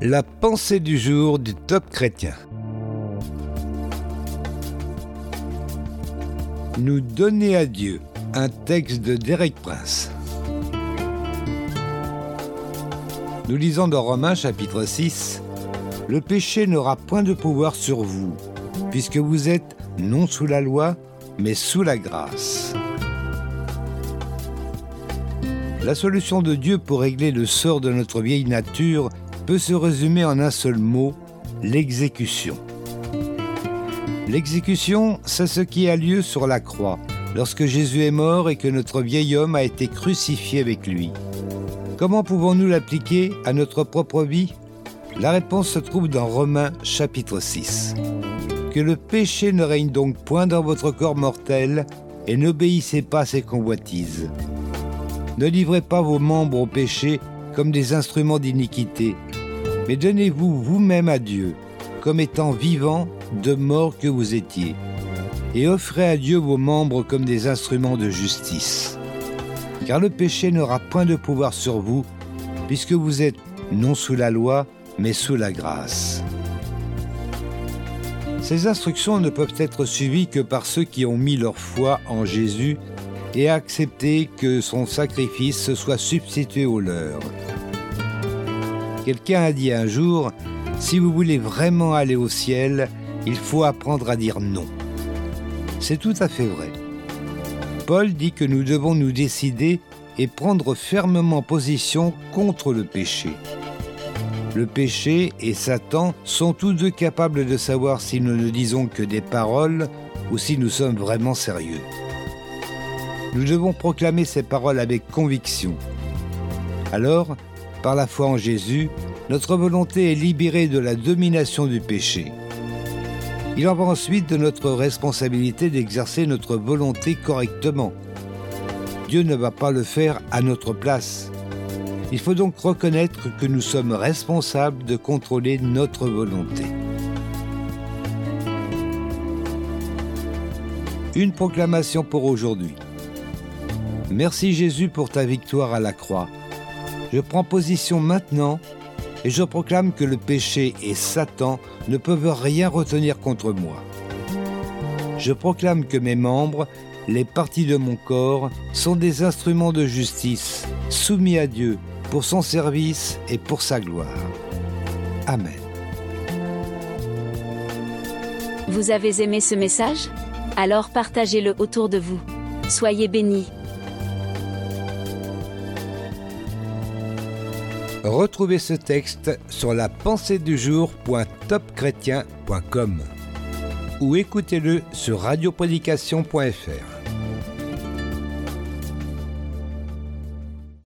La pensée du jour du top chrétien. Nous donner à Dieu, un texte de Derek Prince. Nous lisons dans Romains chapitre 6, Le péché n'aura point de pouvoir sur vous, puisque vous êtes non sous la loi, mais sous la grâce. La solution de Dieu pour régler le sort de notre vieille nature peut se résumer en un seul mot, l'exécution. L'exécution, c'est ce qui a lieu sur la croix, lorsque Jésus est mort et que notre vieil homme a été crucifié avec lui. Comment pouvons-nous l'appliquer à notre propre vie? La réponse se trouve dans Romains chapitre 6. Que le péché ne règne donc point dans votre corps mortel et n'obéissez pas à ses convoitises. Ne livrez pas vos membres au péché comme des instruments d'iniquité, mais donnez-vous vous-même à Dieu, comme étant vivant de mort que vous étiez, et offrez à Dieu vos membres comme des instruments de justice. Car le péché n'aura point de pouvoir sur vous, puisque vous êtes non sous la loi, mais sous la grâce. Ces instructions ne peuvent être suivies que par ceux qui ont mis leur foi en Jésus et accepter que son sacrifice soit substitué au leur. Quelqu'un a dit un jour, si vous voulez vraiment aller au ciel, il faut apprendre à dire non. C'est tout à fait vrai. Paul dit que nous devons nous décider et prendre fermement position contre le péché. Le péché et Satan sont tous deux capables de savoir si nous ne disons que des paroles ou si nous sommes vraiment sérieux. Nous devons proclamer ces paroles avec conviction. Alors, par la foi en Jésus, notre volonté est libérée de la domination du péché. Il en va ensuite de notre responsabilité d'exercer notre volonté correctement. Dieu ne va pas le faire à notre place. Il faut donc reconnaître que nous sommes responsables de contrôler notre volonté. Une proclamation pour aujourd'hui. Merci Jésus pour ta victoire à la croix. Je prends position maintenant et je proclame que le péché et Satan ne peuvent rien retenir contre moi. Je proclame que mes membres, les parties de mon corps, sont des instruments de justice, soumis à Dieu pour son service et pour sa gloire. Amen. Vous avez aimé ce message? Alors partagez-le autour de vous. Soyez bénis. Retrouvez ce texte sur la pensée du jour.topchrétien.com ou écoutez-le sur radioprédication.fr.